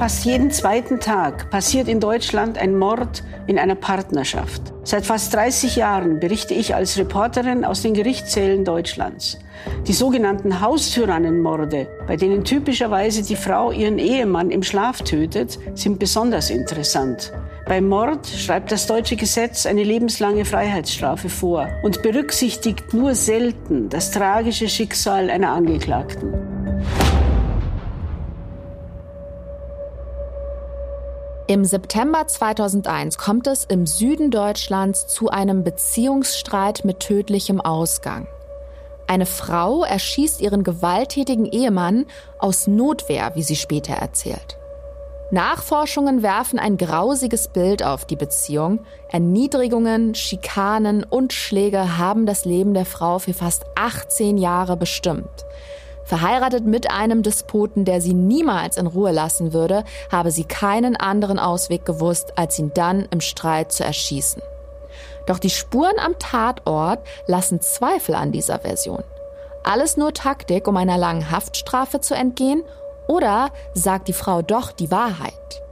Fast jeden zweiten Tag passiert in Deutschland ein Mord in einer Partnerschaft. Seit fast 30 Jahren berichte ich als Reporterin aus den Gerichtssälen Deutschlands. Die sogenannten Haustyrannenmorde, bei denen typischerweise die Frau ihren Ehemann im Schlaf tötet, sind besonders interessant. Beim Mord schreibt das deutsche Gesetz eine lebenslange Freiheitsstrafe vor und berücksichtigt nur selten das tragische Schicksal einer Angeklagten. Im September 2001 kommt es im Süden Deutschlands zu einem Beziehungsstreit mit tödlichem Ausgang. Eine Frau erschießt ihren gewalttätigen Ehemann aus Notwehr, wie sie später erzählt. Nachforschungen werfen ein grausiges Bild auf die Beziehung. Erniedrigungen, Schikanen und Schläge haben das Leben der Frau für fast 18 Jahre bestimmt. Verheiratet mit einem Despoten, der sie niemals in Ruhe lassen würde, habe sie keinen anderen Ausweg gewusst, als ihn dann im Streit zu erschießen. Doch die Spuren am Tatort lassen Zweifel an dieser Version. Alles nur Taktik, um einer langen Haftstrafe zu entgehen? Oder sagt die Frau doch die Wahrheit?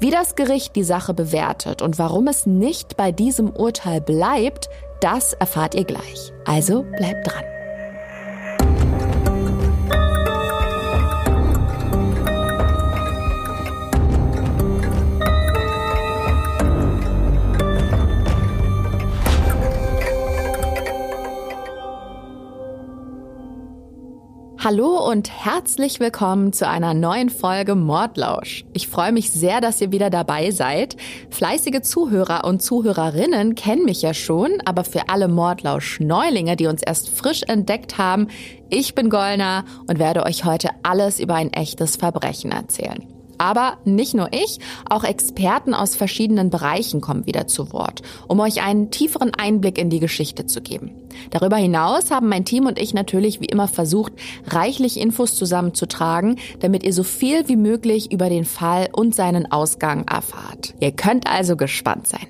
Wie das Gericht die Sache bewertet und warum es nicht bei diesem Urteil bleibt, das erfahrt ihr gleich. Also bleibt dran. Hallo und herzlich willkommen zu einer neuen Folge Mordlausch. Ich freue mich sehr, dass ihr wieder dabei seid. Fleißige Zuhörer und Zuhörerinnen kennen mich ja schon, aber für alle Mordlausch-Neulinge, die uns erst frisch entdeckt haben, ich bin Gollner und werde euch heute alles über ein echtes Verbrechen erzählen. Aber nicht nur ich, auch Experten aus verschiedenen Bereichen kommen wieder zu Wort, um euch einen tieferen Einblick in die Geschichte zu geben. Darüber hinaus haben mein Team und ich natürlich wie immer versucht, reichlich Infos zusammenzutragen, damit ihr so viel wie möglich über den Fall und seinen Ausgang erfahrt. Ihr könnt also gespannt sein.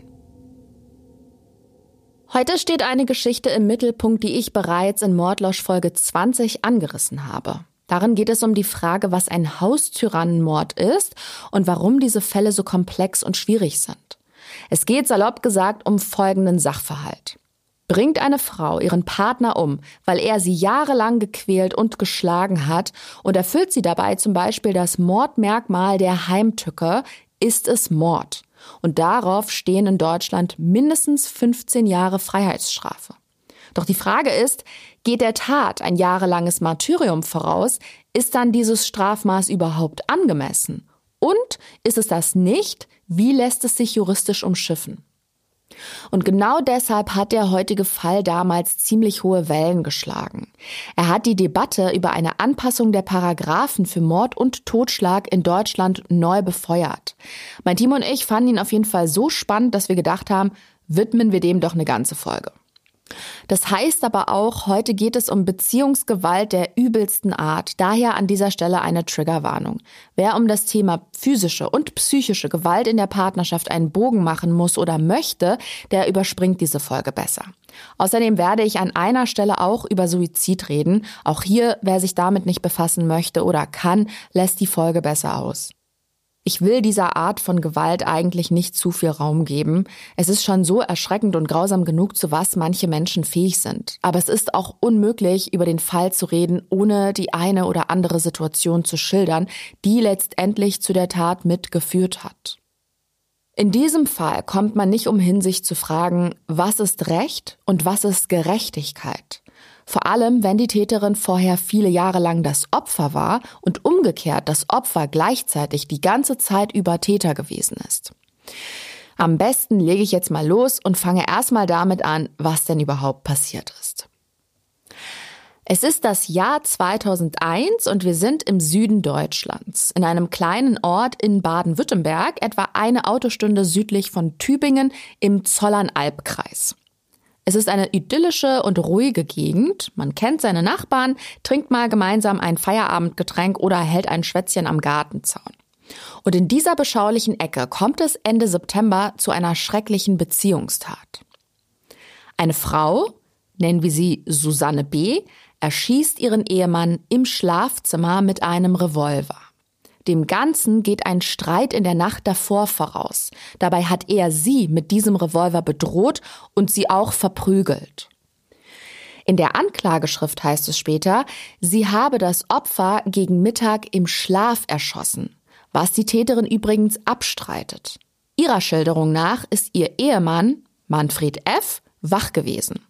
Heute steht eine Geschichte im Mittelpunkt, die ich bereits in Mordlosch Folge 20 angerissen habe. Darin geht es um die Frage, was ein Haustyrannenmord ist und warum diese Fälle so komplex und schwierig sind. Es geht salopp gesagt um folgenden Sachverhalt. Bringt eine Frau ihren Partner um, weil er sie jahrelang gequält und geschlagen hat und erfüllt sie dabei zum Beispiel das Mordmerkmal der Heimtücke, ist es Mord. Und darauf stehen in Deutschland mindestens 15 Jahre Freiheitsstrafe. Doch die Frage ist, geht der Tat ein jahrelanges Martyrium voraus, ist dann dieses Strafmaß überhaupt angemessen? Und ist es das nicht, wie lässt es sich juristisch umschiffen? Und genau deshalb hat der heutige Fall damals ziemlich hohe Wellen geschlagen. Er hat die Debatte über eine Anpassung der Paragraphen für Mord und Totschlag in Deutschland neu befeuert. Mein Team und ich fanden ihn auf jeden Fall so spannend, dass wir gedacht haben, widmen wir dem doch eine ganze Folge. Das heißt aber auch, heute geht es um Beziehungsgewalt der übelsten Art. Daher an dieser Stelle eine Triggerwarnung. Wer um das Thema physische und psychische Gewalt in der Partnerschaft einen Bogen machen muss oder möchte, der überspringt diese Folge besser. Außerdem werde ich an einer Stelle auch über Suizid reden. Auch hier, wer sich damit nicht befassen möchte oder kann, lässt die Folge besser aus. Ich will dieser Art von Gewalt eigentlich nicht zu viel Raum geben. Es ist schon so erschreckend und grausam genug, zu was manche Menschen fähig sind. Aber es ist auch unmöglich, über den Fall zu reden, ohne die eine oder andere Situation zu schildern, die letztendlich zu der Tat mitgeführt hat. In diesem Fall kommt man nicht umhin, sich zu fragen, was ist Recht und was ist Gerechtigkeit? Vor allem, wenn die Täterin vorher viele Jahre lang das Opfer war und umgekehrt das Opfer gleichzeitig die ganze Zeit über Täter gewesen ist. Am besten lege ich jetzt mal los und fange erstmal damit an, was denn überhaupt passiert ist. Es ist das Jahr 2001 und wir sind im Süden Deutschlands, in einem kleinen Ort in Baden-Württemberg, etwa eine Autostunde südlich von Tübingen im Zollernalbkreis. Es ist eine idyllische und ruhige Gegend. Man kennt seine Nachbarn, trinkt mal gemeinsam ein Feierabendgetränk oder hält ein Schwätzchen am Gartenzaun. Und in dieser beschaulichen Ecke kommt es Ende September zu einer schrecklichen Beziehungstat. Eine Frau, nennen wir sie Susanne B., erschießt ihren Ehemann im Schlafzimmer mit einem Revolver. Dem Ganzen geht ein Streit in der Nacht davor voraus. Dabei hat er sie mit diesem Revolver bedroht und sie auch verprügelt. In der Anklageschrift heißt es später, sie habe das Opfer gegen Mittag im Schlaf erschossen, was die Täterin übrigens abstreitet. Ihrer Schilderung nach ist ihr Ehemann, Manfred F., wach gewesen.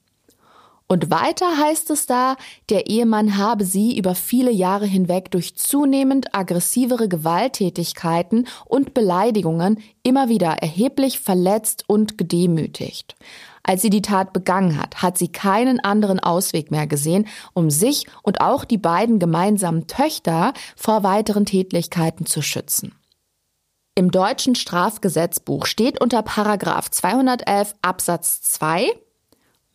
Und weiter heißt es da, der Ehemann habe sie über viele Jahre hinweg durch zunehmend aggressivere Gewalttätigkeiten und Beleidigungen immer wieder erheblich verletzt und gedemütigt. Als sie die Tat begangen hat, hat sie keinen anderen Ausweg mehr gesehen, um sich und auch die beiden gemeinsamen Töchter vor weiteren Tätlichkeiten zu schützen. Im deutschen Strafgesetzbuch steht unter Paragraph 211 Absatz 2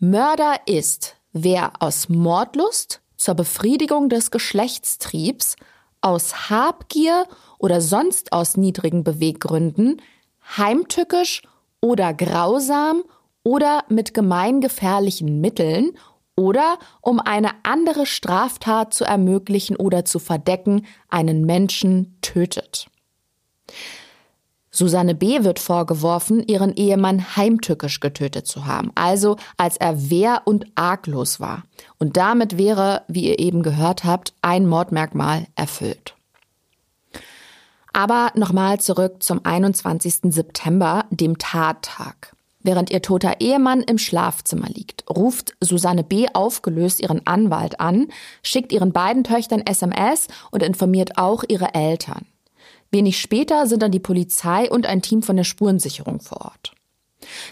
Mörder ist, wer aus Mordlust zur Befriedigung des Geschlechtstriebs, aus Habgier oder sonst aus niedrigen Beweggründen, heimtückisch oder grausam oder mit gemeingefährlichen Mitteln oder um eine andere Straftat zu ermöglichen oder zu verdecken, einen Menschen tötet. Susanne B. wird vorgeworfen, ihren Ehemann heimtückisch getötet zu haben, also als er wehr- und arglos war. Und damit wäre, wie ihr eben gehört habt, ein Mordmerkmal erfüllt. Aber nochmal zurück zum 21. September, dem Tattag. Während ihr toter Ehemann im Schlafzimmer liegt, ruft Susanne B. aufgelöst ihren Anwalt an, schickt ihren beiden Töchtern SMS und informiert auch ihre Eltern. Wenig später sind dann die Polizei und ein Team von der Spurensicherung vor Ort.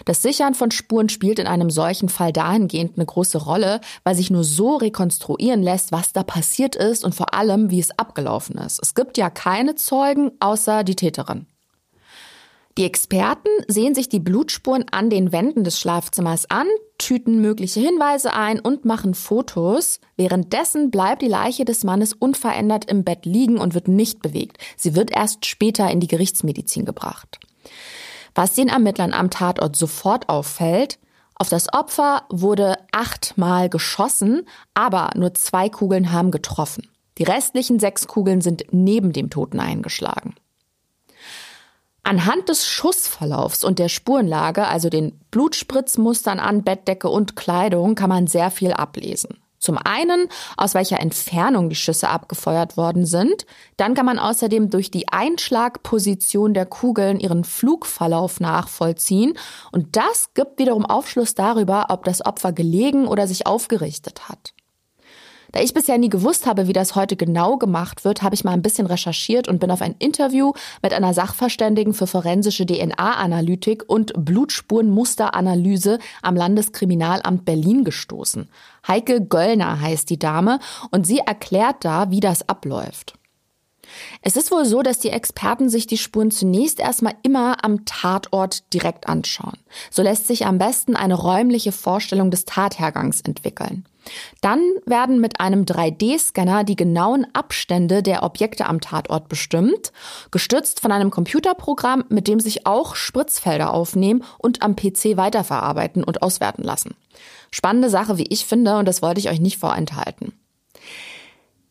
Das Sichern von Spuren spielt in einem solchen Fall dahingehend eine große Rolle, weil sich nur so rekonstruieren lässt, was da passiert ist und vor allem, wie es abgelaufen ist. Es gibt ja keine Zeugen außer die Täterin. Die Experten sehen sich die Blutspuren an den Wänden des Schlafzimmers an, tüten mögliche Hinweise ein und machen Fotos. Währenddessen bleibt die Leiche des Mannes unverändert im Bett liegen und wird nicht bewegt. Sie wird erst später in die Gerichtsmedizin gebracht. Was den Ermittlern am Tatort sofort auffällt, auf das Opfer wurde achtmal geschossen, aber nur zwei Kugeln haben getroffen. Die restlichen sechs Kugeln sind neben dem Toten eingeschlagen. Anhand des Schussverlaufs und der Spurenlage, also den Blutspritzmustern an Bettdecke und Kleidung, kann man sehr viel ablesen. Zum einen, aus welcher Entfernung die Schüsse abgefeuert worden sind. Dann kann man außerdem durch die Einschlagposition der Kugeln ihren Flugverlauf nachvollziehen. Und das gibt wiederum Aufschluss darüber, ob das Opfer gelegen oder sich aufgerichtet hat. Da ich bisher nie gewusst habe, wie das heute genau gemacht wird, habe ich mal ein bisschen recherchiert und bin auf ein Interview mit einer Sachverständigen für forensische DNA-Analytik und Blutspurenmusteranalyse am Landeskriminalamt Berlin gestoßen. Heike Göllner heißt die Dame und sie erklärt da, wie das abläuft. Es ist wohl so, dass die Experten sich die Spuren zunächst erstmal immer am Tatort direkt anschauen. So lässt sich am besten eine räumliche Vorstellung des Tathergangs entwickeln. Dann werden mit einem 3D-Scanner die genauen Abstände der Objekte am Tatort bestimmt, gestützt von einem Computerprogramm, mit dem sich auch Spritzfelder aufnehmen und am PC weiterverarbeiten und auswerten lassen. Spannende Sache, wie ich finde, und das wollte ich euch nicht vorenthalten.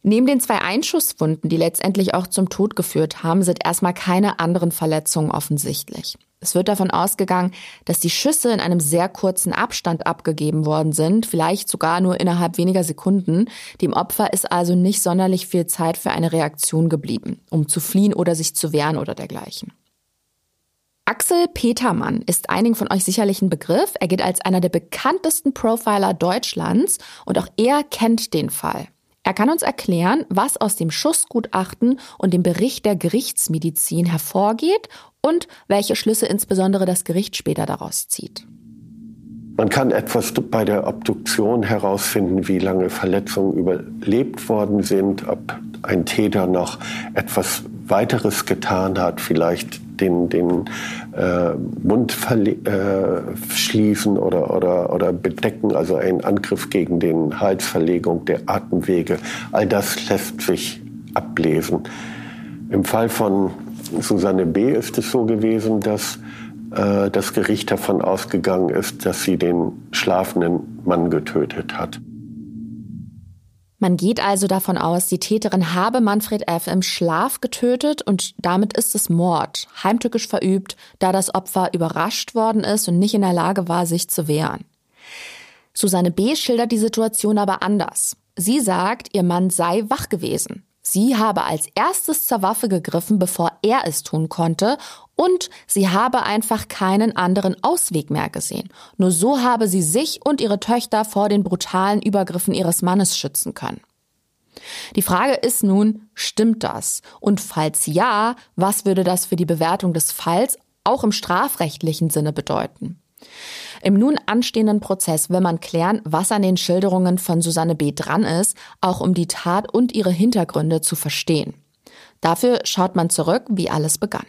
Neben den zwei Einschusswunden, die letztendlich auch zum Tod geführt haben, sind erstmal keine anderen Verletzungen offensichtlich. Es wird davon ausgegangen, dass die Schüsse in einem sehr kurzen Abstand abgegeben worden sind, vielleicht sogar nur innerhalb weniger Sekunden. Dem Opfer ist also nicht sonderlich viel Zeit für eine Reaktion geblieben, um zu fliehen oder sich zu wehren oder dergleichen. Axel Petermann ist einigen von euch sicherlich ein Begriff. Er gilt als einer der bekanntesten Profiler Deutschlands und auch er kennt den Fall. Er kann uns erklären, was aus dem Schussgutachten und dem Bericht der Gerichtsmedizin hervorgeht und welche Schlüsse insbesondere das Gericht später daraus zieht. Man kann etwas bei der Obduktion herausfinden, wie lange Verletzungen überlebt worden sind, ob ein Täter noch etwas weiteres getan hat, vielleicht den, den äh, Mund äh, schließen oder, oder, oder bedecken, also ein Angriff gegen den Halsverlegung der Atemwege. All das lässt sich ablesen. Im Fall von Susanne B. ist es so gewesen, dass äh, das Gericht davon ausgegangen ist, dass sie den schlafenden Mann getötet hat. Man geht also davon aus, die Täterin habe Manfred F. im Schlaf getötet und damit ist es Mord, heimtückisch verübt, da das Opfer überrascht worden ist und nicht in der Lage war, sich zu wehren. Susanne B. schildert die Situation aber anders. Sie sagt, ihr Mann sei wach gewesen. Sie habe als erstes zur Waffe gegriffen, bevor er es tun konnte, und sie habe einfach keinen anderen Ausweg mehr gesehen. Nur so habe sie sich und ihre Töchter vor den brutalen Übergriffen ihres Mannes schützen können. Die Frage ist nun, stimmt das? Und falls ja, was würde das für die Bewertung des Falls auch im strafrechtlichen Sinne bedeuten? Im nun anstehenden Prozess will man klären, was an den Schilderungen von Susanne B. dran ist, auch um die Tat und ihre Hintergründe zu verstehen. Dafür schaut man zurück, wie alles begann.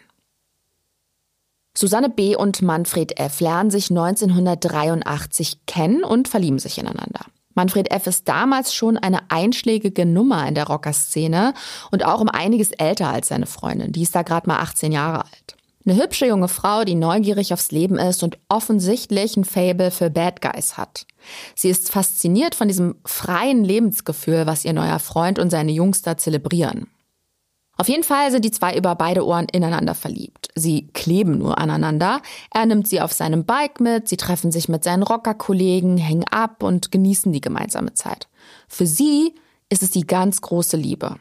Susanne B. und Manfred F. lernen sich 1983 kennen und verlieben sich ineinander. Manfred F. ist damals schon eine einschlägige Nummer in der Rockerszene und auch um einiges älter als seine Freundin. Die ist da gerade mal 18 Jahre alt. Eine hübsche junge Frau, die neugierig aufs Leben ist und offensichtlich ein Fable für Bad Guys hat. Sie ist fasziniert von diesem freien Lebensgefühl, was ihr neuer Freund und seine Jungs da zelebrieren. Auf jeden Fall sind die zwei über beide Ohren ineinander verliebt. Sie kleben nur aneinander. Er nimmt sie auf seinem Bike mit, sie treffen sich mit seinen Rockerkollegen, hängen ab und genießen die gemeinsame Zeit. Für sie ist es die ganz große Liebe.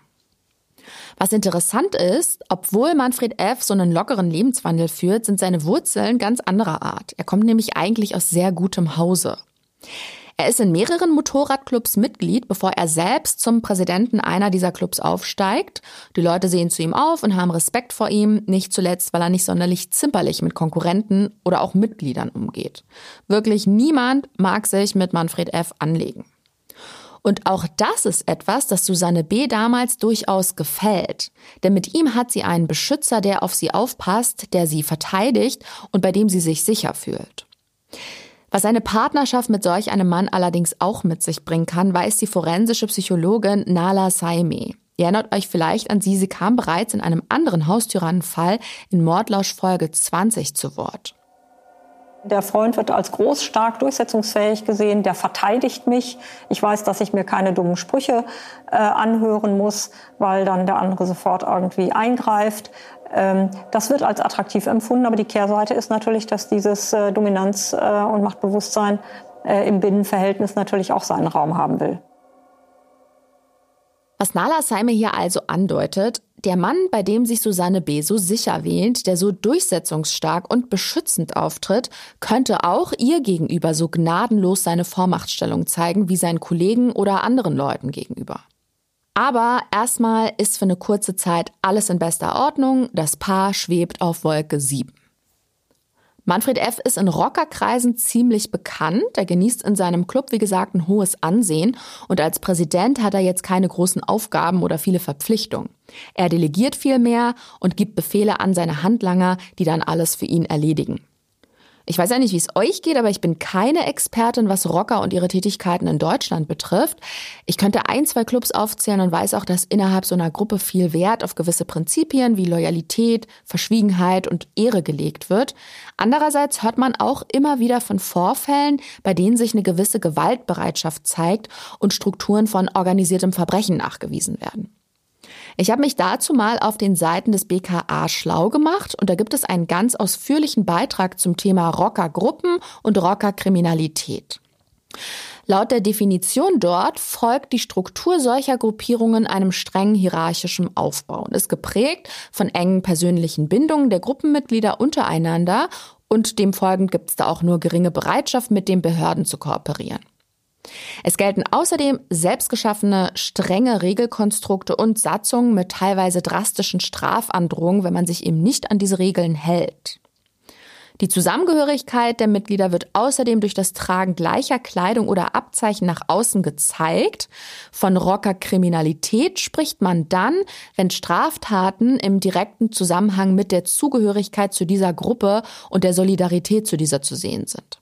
Was interessant ist, obwohl Manfred F. so einen lockeren Lebenswandel führt, sind seine Wurzeln ganz anderer Art. Er kommt nämlich eigentlich aus sehr gutem Hause. Er ist in mehreren Motorradclubs Mitglied, bevor er selbst zum Präsidenten einer dieser Clubs aufsteigt. Die Leute sehen zu ihm auf und haben Respekt vor ihm, nicht zuletzt, weil er nicht sonderlich zimperlich mit Konkurrenten oder auch Mitgliedern umgeht. Wirklich niemand mag sich mit Manfred F. anlegen. Und auch das ist etwas, das Susanne B. damals durchaus gefällt. Denn mit ihm hat sie einen Beschützer, der auf sie aufpasst, der sie verteidigt und bei dem sie sich sicher fühlt. Was eine Partnerschaft mit solch einem Mann allerdings auch mit sich bringen kann, weiß die forensische Psychologin Nala Saime. Ihr erinnert euch vielleicht an sie, sie kam bereits in einem anderen Haustyrannenfall in Mordlausch Folge 20 zu Wort. Der Freund wird als groß, stark, durchsetzungsfähig gesehen. Der verteidigt mich. Ich weiß, dass ich mir keine dummen Sprüche äh, anhören muss, weil dann der andere sofort irgendwie eingreift. Ähm, das wird als attraktiv empfunden. Aber die Kehrseite ist natürlich, dass dieses äh, Dominanz- äh, und Machtbewusstsein äh, im Binnenverhältnis natürlich auch seinen Raum haben will. Was Nala Seime hier also andeutet, der Mann, bei dem sich Susanne B. so sicher wähnt, der so durchsetzungsstark und beschützend auftritt, könnte auch ihr gegenüber so gnadenlos seine Vormachtstellung zeigen wie seinen Kollegen oder anderen Leuten gegenüber. Aber erstmal ist für eine kurze Zeit alles in bester Ordnung, das Paar schwebt auf Wolke 7. Manfred F. ist in Rockerkreisen ziemlich bekannt. Er genießt in seinem Club, wie gesagt, ein hohes Ansehen. Und als Präsident hat er jetzt keine großen Aufgaben oder viele Verpflichtungen. Er delegiert viel mehr und gibt Befehle an seine Handlanger, die dann alles für ihn erledigen. Ich weiß ja nicht, wie es euch geht, aber ich bin keine Expertin, was Rocker und ihre Tätigkeiten in Deutschland betrifft. Ich könnte ein, zwei Clubs aufzählen und weiß auch, dass innerhalb so einer Gruppe viel Wert auf gewisse Prinzipien wie Loyalität, Verschwiegenheit und Ehre gelegt wird. Andererseits hört man auch immer wieder von Vorfällen, bei denen sich eine gewisse Gewaltbereitschaft zeigt und Strukturen von organisiertem Verbrechen nachgewiesen werden. Ich habe mich dazu mal auf den Seiten des BKA schlau gemacht und da gibt es einen ganz ausführlichen Beitrag zum Thema Rockergruppen und Rockerkriminalität. Laut der Definition dort folgt die Struktur solcher Gruppierungen einem strengen hierarchischen Aufbau und ist geprägt von engen persönlichen Bindungen der Gruppenmitglieder untereinander und demfolgend gibt es da auch nur geringe Bereitschaft, mit den Behörden zu kooperieren. Es gelten außerdem selbstgeschaffene strenge Regelkonstrukte und Satzungen mit teilweise drastischen Strafandrohungen, wenn man sich eben nicht an diese Regeln hält. Die Zusammengehörigkeit der Mitglieder wird außerdem durch das Tragen gleicher Kleidung oder Abzeichen nach außen gezeigt. Von Rockerkriminalität spricht man dann, wenn Straftaten im direkten Zusammenhang mit der Zugehörigkeit zu dieser Gruppe und der Solidarität zu dieser zu sehen sind.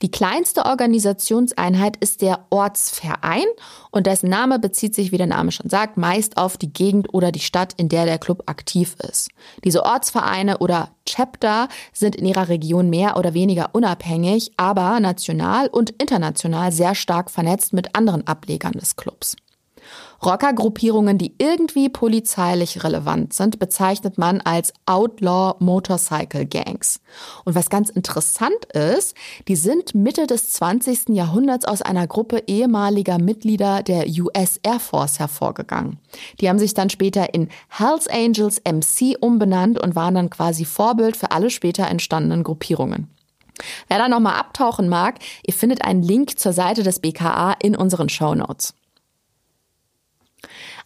Die kleinste Organisationseinheit ist der Ortsverein und dessen Name bezieht sich, wie der Name schon sagt, meist auf die Gegend oder die Stadt, in der der Club aktiv ist. Diese Ortsvereine oder Chapter sind in ihrer Region mehr oder weniger unabhängig, aber national und international sehr stark vernetzt mit anderen Ablegern des Clubs. Rockergruppierungen, die irgendwie polizeilich relevant sind, bezeichnet man als Outlaw Motorcycle Gangs. Und was ganz interessant ist, die sind Mitte des 20. Jahrhunderts aus einer Gruppe ehemaliger Mitglieder der US Air Force hervorgegangen. Die haben sich dann später in Hells Angels MC umbenannt und waren dann quasi Vorbild für alle später entstandenen Gruppierungen. Wer da nochmal abtauchen mag, ihr findet einen Link zur Seite des BKA in unseren Show Notes.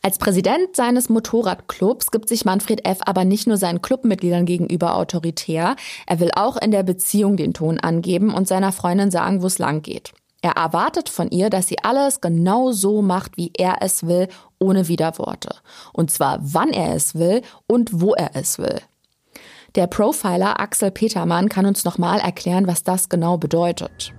Als Präsident seines Motorradclubs gibt sich Manfred F. aber nicht nur seinen Clubmitgliedern gegenüber autoritär, er will auch in der Beziehung den Ton angeben und seiner Freundin sagen, wo es lang geht. Er erwartet von ihr, dass sie alles genau so macht, wie er es will, ohne Widerworte. Und zwar wann er es will und wo er es will. Der Profiler Axel Petermann kann uns nochmal erklären, was das genau bedeutet.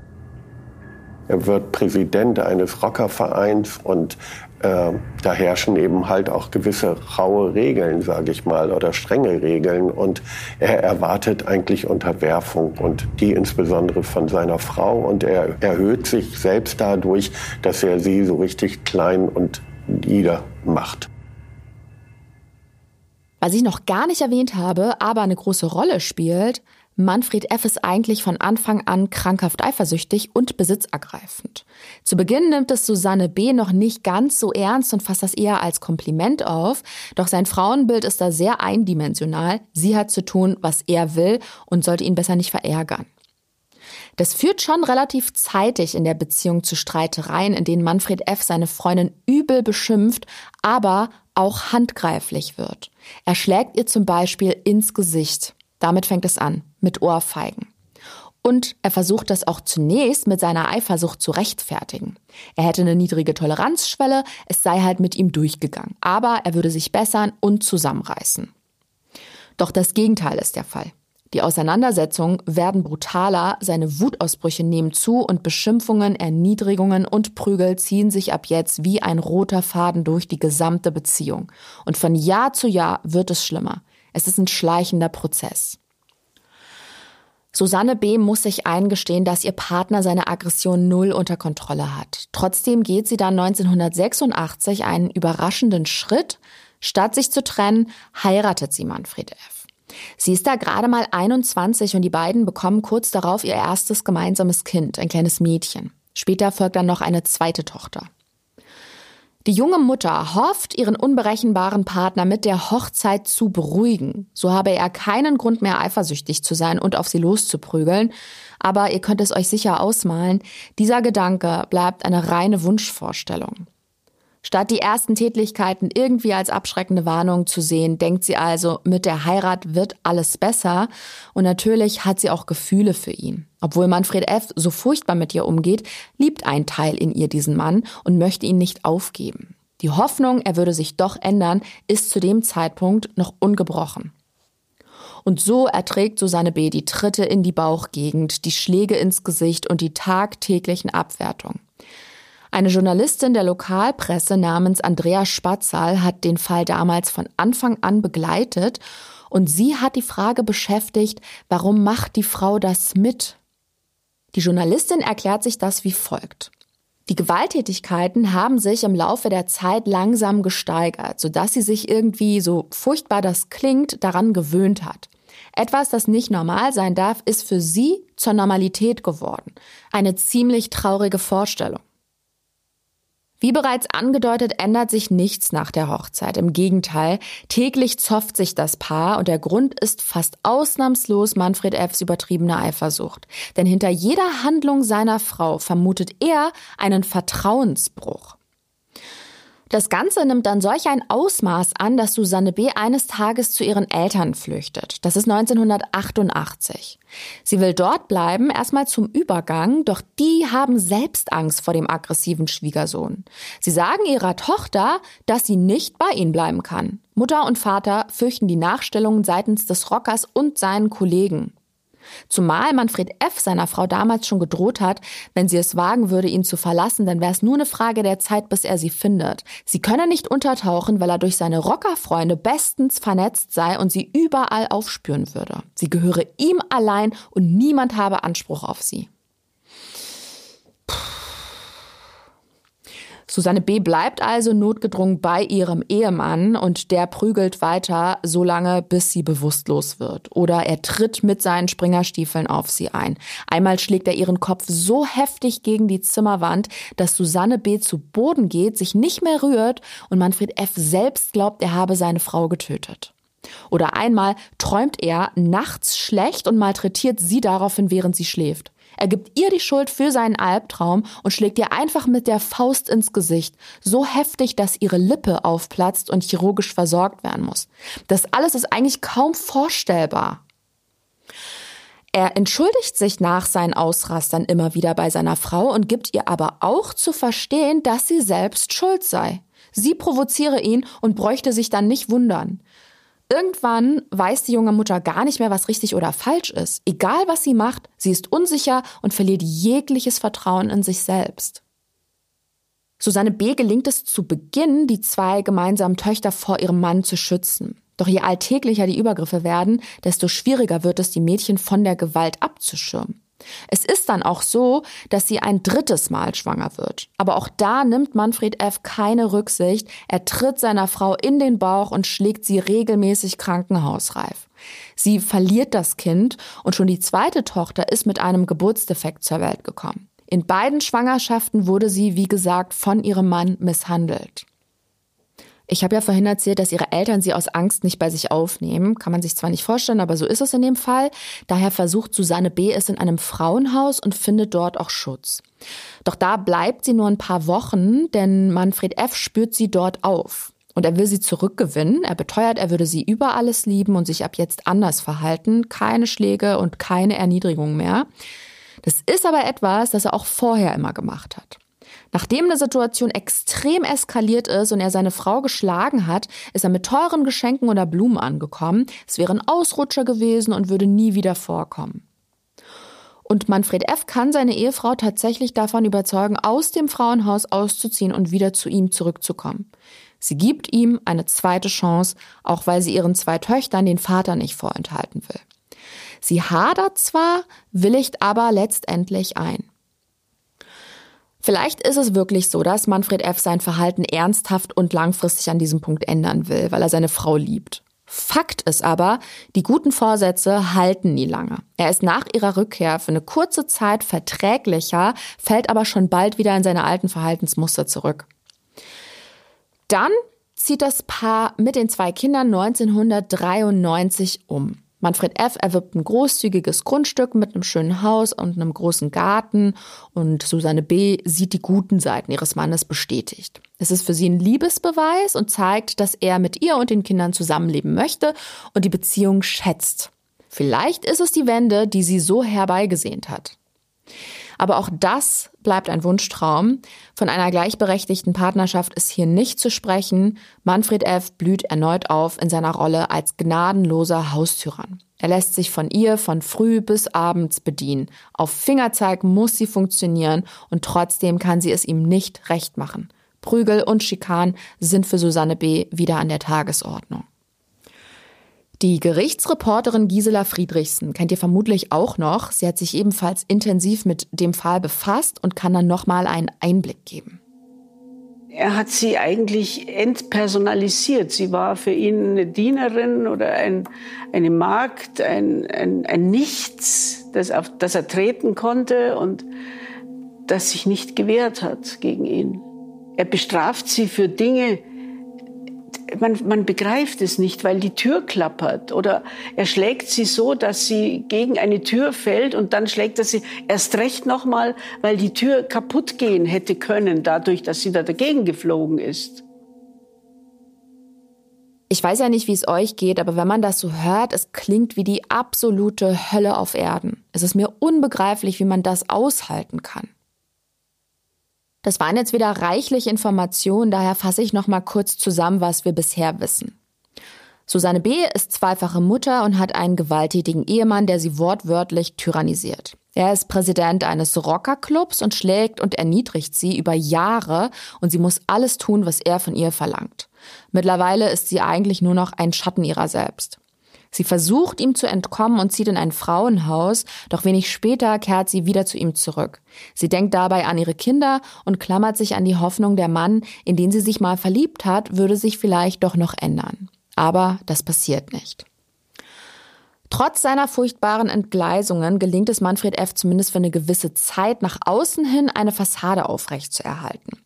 Er wird Präsident eines Rockervereins und äh, da herrschen eben halt auch gewisse raue Regeln, sage ich mal, oder strenge Regeln. Und er erwartet eigentlich Unterwerfung und die insbesondere von seiner Frau. Und er erhöht sich selbst dadurch, dass er sie so richtig klein und nieder macht. Was ich noch gar nicht erwähnt habe, aber eine große Rolle spielt, Manfred F. ist eigentlich von Anfang an krankhaft eifersüchtig und besitzergreifend. Zu Beginn nimmt es Susanne B. noch nicht ganz so ernst und fasst das eher als Kompliment auf, doch sein Frauenbild ist da sehr eindimensional. Sie hat zu tun, was er will und sollte ihn besser nicht verärgern. Das führt schon relativ zeitig in der Beziehung zu Streitereien, in denen Manfred F. seine Freundin übel beschimpft, aber auch handgreiflich wird. Er schlägt ihr zum Beispiel ins Gesicht. Damit fängt es an, mit Ohrfeigen. Und er versucht das auch zunächst mit seiner Eifersucht zu rechtfertigen. Er hätte eine niedrige Toleranzschwelle, es sei halt mit ihm durchgegangen. Aber er würde sich bessern und zusammenreißen. Doch das Gegenteil ist der Fall. Die Auseinandersetzungen werden brutaler, seine Wutausbrüche nehmen zu und Beschimpfungen, Erniedrigungen und Prügel ziehen sich ab jetzt wie ein roter Faden durch die gesamte Beziehung. Und von Jahr zu Jahr wird es schlimmer. Es ist ein schleichender Prozess. Susanne B. muss sich eingestehen, dass ihr Partner seine Aggression null unter Kontrolle hat. Trotzdem geht sie dann 1986 einen überraschenden Schritt. Statt sich zu trennen, heiratet sie Manfred F. Sie ist da gerade mal 21 und die beiden bekommen kurz darauf ihr erstes gemeinsames Kind, ein kleines Mädchen. Später folgt dann noch eine zweite Tochter. Die junge Mutter hofft, ihren unberechenbaren Partner mit der Hochzeit zu beruhigen. So habe er keinen Grund mehr eifersüchtig zu sein und auf sie loszuprügeln. Aber ihr könnt es euch sicher ausmalen, dieser Gedanke bleibt eine reine Wunschvorstellung. Statt die ersten Tätlichkeiten irgendwie als abschreckende Warnung zu sehen, denkt sie also, mit der Heirat wird alles besser. Und natürlich hat sie auch Gefühle für ihn. Obwohl Manfred F. so furchtbar mit ihr umgeht, liebt ein Teil in ihr diesen Mann und möchte ihn nicht aufgeben. Die Hoffnung, er würde sich doch ändern, ist zu dem Zeitpunkt noch ungebrochen. Und so erträgt Susanne B. die Tritte in die Bauchgegend, die Schläge ins Gesicht und die tagtäglichen Abwertungen. Eine Journalistin der Lokalpresse namens Andrea Spatzal hat den Fall damals von Anfang an begleitet und sie hat die Frage beschäftigt, warum macht die Frau das mit? Die Journalistin erklärt sich das wie folgt. Die Gewalttätigkeiten haben sich im Laufe der Zeit langsam gesteigert, sodass sie sich irgendwie, so furchtbar das klingt, daran gewöhnt hat. Etwas, das nicht normal sein darf, ist für sie zur Normalität geworden. Eine ziemlich traurige Vorstellung. Wie bereits angedeutet, ändert sich nichts nach der Hochzeit. Im Gegenteil, täglich zofft sich das Paar und der Grund ist fast ausnahmslos Manfred F.'s übertriebene Eifersucht. Denn hinter jeder Handlung seiner Frau vermutet er einen Vertrauensbruch. Das Ganze nimmt dann solch ein Ausmaß an, dass Susanne B. eines Tages zu ihren Eltern flüchtet. Das ist 1988. Sie will dort bleiben, erstmal zum Übergang, doch die haben selbst Angst vor dem aggressiven Schwiegersohn. Sie sagen ihrer Tochter, dass sie nicht bei ihnen bleiben kann. Mutter und Vater fürchten die Nachstellungen seitens des Rockers und seinen Kollegen. Zumal Manfred F. seiner Frau damals schon gedroht hat, wenn sie es wagen würde, ihn zu verlassen, dann wäre es nur eine Frage der Zeit, bis er sie findet. Sie könne nicht untertauchen, weil er durch seine Rockerfreunde bestens vernetzt sei und sie überall aufspüren würde. Sie gehöre ihm allein und niemand habe Anspruch auf sie. Susanne B. bleibt also notgedrungen bei ihrem Ehemann und der prügelt weiter so lange, bis sie bewusstlos wird. Oder er tritt mit seinen Springerstiefeln auf sie ein. Einmal schlägt er ihren Kopf so heftig gegen die Zimmerwand, dass Susanne B. zu Boden geht, sich nicht mehr rührt und Manfred F. selbst glaubt, er habe seine Frau getötet. Oder einmal träumt er nachts schlecht und malträtiert sie daraufhin, während sie schläft. Er gibt ihr die Schuld für seinen Albtraum und schlägt ihr einfach mit der Faust ins Gesicht, so heftig, dass ihre Lippe aufplatzt und chirurgisch versorgt werden muss. Das alles ist eigentlich kaum vorstellbar. Er entschuldigt sich nach seinen Ausrastern immer wieder bei seiner Frau und gibt ihr aber auch zu verstehen, dass sie selbst schuld sei. Sie provoziere ihn und bräuchte sich dann nicht wundern. Irgendwann weiß die junge Mutter gar nicht mehr, was richtig oder falsch ist. Egal was sie macht, sie ist unsicher und verliert jegliches Vertrauen in sich selbst. Susanne B. gelingt es zu Beginn, die zwei gemeinsamen Töchter vor ihrem Mann zu schützen. Doch je alltäglicher die Übergriffe werden, desto schwieriger wird es, die Mädchen von der Gewalt abzuschirmen. Es ist dann auch so, dass sie ein drittes Mal schwanger wird. Aber auch da nimmt Manfred F. keine Rücksicht. Er tritt seiner Frau in den Bauch und schlägt sie regelmäßig krankenhausreif. Sie verliert das Kind und schon die zweite Tochter ist mit einem Geburtsdefekt zur Welt gekommen. In beiden Schwangerschaften wurde sie, wie gesagt, von ihrem Mann misshandelt. Ich habe ja vorhin erzählt, dass ihre Eltern sie aus Angst nicht bei sich aufnehmen. Kann man sich zwar nicht vorstellen, aber so ist es in dem Fall. Daher versucht Susanne B. es in einem Frauenhaus und findet dort auch Schutz. Doch da bleibt sie nur ein paar Wochen, denn Manfred F. spürt sie dort auf. Und er will sie zurückgewinnen. Er beteuert, er würde sie über alles lieben und sich ab jetzt anders verhalten. Keine Schläge und keine Erniedrigung mehr. Das ist aber etwas, das er auch vorher immer gemacht hat. Nachdem eine Situation extrem eskaliert ist und er seine Frau geschlagen hat, ist er mit teuren Geschenken oder Blumen angekommen. Es wäre ein Ausrutscher gewesen und würde nie wieder vorkommen. Und Manfred F. kann seine Ehefrau tatsächlich davon überzeugen, aus dem Frauenhaus auszuziehen und wieder zu ihm zurückzukommen. Sie gibt ihm eine zweite Chance, auch weil sie ihren zwei Töchtern den Vater nicht vorenthalten will. Sie hadert zwar, willigt aber letztendlich ein. Vielleicht ist es wirklich so, dass Manfred F. sein Verhalten ernsthaft und langfristig an diesem Punkt ändern will, weil er seine Frau liebt. Fakt ist aber, die guten Vorsätze halten nie lange. Er ist nach ihrer Rückkehr für eine kurze Zeit verträglicher, fällt aber schon bald wieder in seine alten Verhaltensmuster zurück. Dann zieht das Paar mit den zwei Kindern 1993 um. Manfred F. erwirbt ein großzügiges Grundstück mit einem schönen Haus und einem großen Garten und Susanne B. sieht die guten Seiten ihres Mannes bestätigt. Es ist für sie ein Liebesbeweis und zeigt, dass er mit ihr und den Kindern zusammenleben möchte und die Beziehung schätzt. Vielleicht ist es die Wende, die sie so herbeigesehnt hat. Aber auch das bleibt ein Wunschtraum. Von einer gleichberechtigten Partnerschaft ist hier nicht zu sprechen. Manfred F. blüht erneut auf in seiner Rolle als gnadenloser Haustyrann. Er lässt sich von ihr von früh bis abends bedienen. Auf Fingerzeig muss sie funktionieren und trotzdem kann sie es ihm nicht recht machen. Prügel und Schikan sind für Susanne B. wieder an der Tagesordnung. Die Gerichtsreporterin Gisela Friedrichsen kennt ihr vermutlich auch noch. Sie hat sich ebenfalls intensiv mit dem Fall befasst und kann dann nochmal einen Einblick geben. Er hat sie eigentlich entpersonalisiert. Sie war für ihn eine Dienerin oder ein, eine Magd, ein, ein, ein Nichts, das, auf das er treten konnte und das sich nicht gewehrt hat gegen ihn. Er bestraft sie für Dinge, man, man begreift es nicht, weil die Tür klappert oder er schlägt sie so, dass sie gegen eine Tür fällt und dann schlägt er sie erst recht nochmal, weil die Tür kaputt gehen hätte können, dadurch, dass sie da dagegen geflogen ist. Ich weiß ja nicht, wie es euch geht, aber wenn man das so hört, es klingt wie die absolute Hölle auf Erden. Es ist mir unbegreiflich, wie man das aushalten kann. Das waren jetzt wieder reichlich Informationen, daher fasse ich noch mal kurz zusammen, was wir bisher wissen. Susanne B. ist zweifache Mutter und hat einen gewalttätigen Ehemann, der sie wortwörtlich tyrannisiert. Er ist Präsident eines Rockerclubs und schlägt und erniedrigt sie über Jahre und sie muss alles tun, was er von ihr verlangt. Mittlerweile ist sie eigentlich nur noch ein Schatten ihrer selbst. Sie versucht ihm zu entkommen und zieht in ein Frauenhaus, doch wenig später kehrt sie wieder zu ihm zurück. Sie denkt dabei an ihre Kinder und klammert sich an die Hoffnung, der Mann, in den sie sich mal verliebt hat, würde sich vielleicht doch noch ändern. Aber das passiert nicht. Trotz seiner furchtbaren Entgleisungen gelingt es Manfred F. zumindest für eine gewisse Zeit nach außen hin eine Fassade aufrechtzuerhalten.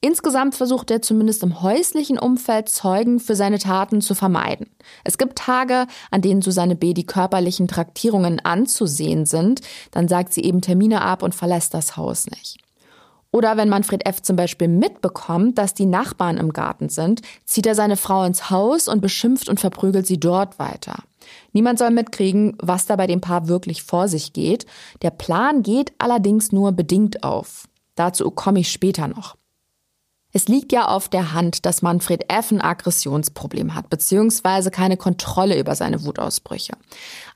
Insgesamt versucht er zumindest im häuslichen Umfeld Zeugen für seine Taten zu vermeiden. Es gibt Tage, an denen Susanne B. die körperlichen Traktierungen anzusehen sind, dann sagt sie eben Termine ab und verlässt das Haus nicht. Oder wenn Manfred F. zum Beispiel mitbekommt, dass die Nachbarn im Garten sind, zieht er seine Frau ins Haus und beschimpft und verprügelt sie dort weiter. Niemand soll mitkriegen, was da bei dem Paar wirklich vor sich geht. Der Plan geht allerdings nur bedingt auf. Dazu komme ich später noch. Es liegt ja auf der Hand, dass Manfred F. ein Aggressionsproblem hat, beziehungsweise keine Kontrolle über seine Wutausbrüche.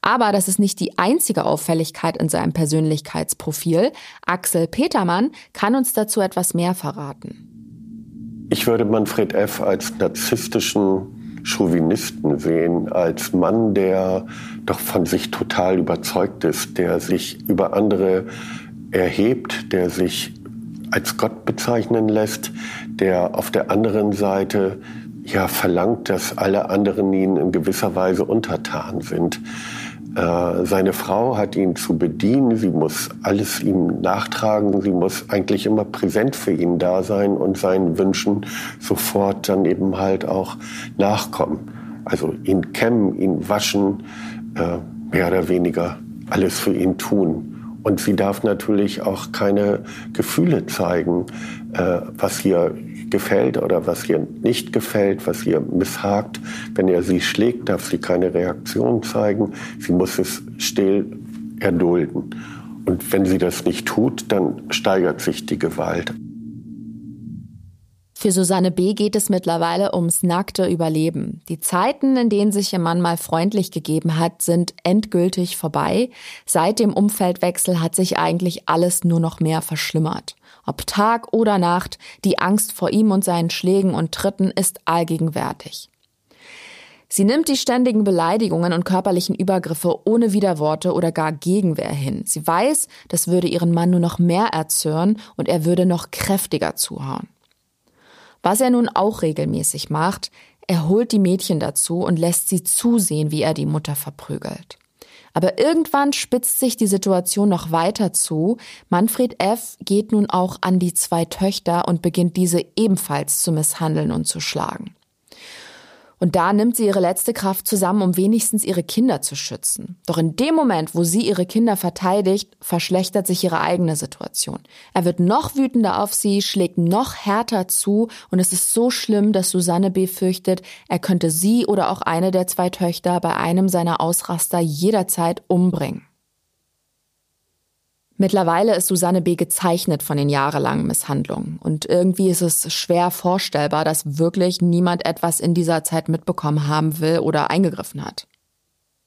Aber das ist nicht die einzige Auffälligkeit in seinem Persönlichkeitsprofil. Axel Petermann kann uns dazu etwas mehr verraten. Ich würde Manfred F. als narzisstischen Chauvinisten sehen, als Mann, der doch von sich total überzeugt ist, der sich über andere erhebt, der sich als Gott bezeichnen lässt, der auf der anderen Seite ja verlangt, dass alle anderen ihnen in gewisser Weise untertan sind. Äh, seine Frau hat ihn zu bedienen, sie muss alles ihm nachtragen, sie muss eigentlich immer präsent für ihn da sein und seinen Wünschen sofort dann eben halt auch nachkommen. Also ihn kämmen, ihn waschen, äh, mehr oder weniger alles für ihn tun. Und sie darf natürlich auch keine Gefühle zeigen, äh, was ihr gefällt oder was ihr nicht gefällt, was ihr misshagt. Wenn er sie schlägt, darf sie keine Reaktion zeigen. Sie muss es still erdulden. Und wenn sie das nicht tut, dann steigert sich die Gewalt. Für Susanne B. geht es mittlerweile ums nackte Überleben. Die Zeiten, in denen sich ihr Mann mal freundlich gegeben hat, sind endgültig vorbei. Seit dem Umfeldwechsel hat sich eigentlich alles nur noch mehr verschlimmert. Ob Tag oder Nacht, die Angst vor ihm und seinen Schlägen und Tritten ist allgegenwärtig. Sie nimmt die ständigen Beleidigungen und körperlichen Übergriffe ohne Widerworte oder gar Gegenwehr hin. Sie weiß, das würde ihren Mann nur noch mehr erzürnen und er würde noch kräftiger zuhauen. Was er nun auch regelmäßig macht, er holt die Mädchen dazu und lässt sie zusehen, wie er die Mutter verprügelt. Aber irgendwann spitzt sich die Situation noch weiter zu. Manfred F. geht nun auch an die zwei Töchter und beginnt diese ebenfalls zu misshandeln und zu schlagen. Und da nimmt sie ihre letzte Kraft zusammen, um wenigstens ihre Kinder zu schützen. Doch in dem Moment, wo sie ihre Kinder verteidigt, verschlechtert sich ihre eigene Situation. Er wird noch wütender auf sie, schlägt noch härter zu und es ist so schlimm, dass Susanne befürchtet, er könnte sie oder auch eine der zwei Töchter bei einem seiner Ausraster jederzeit umbringen. Mittlerweile ist Susanne B. gezeichnet von den jahrelangen Misshandlungen. Und irgendwie ist es schwer vorstellbar, dass wirklich niemand etwas in dieser Zeit mitbekommen haben will oder eingegriffen hat.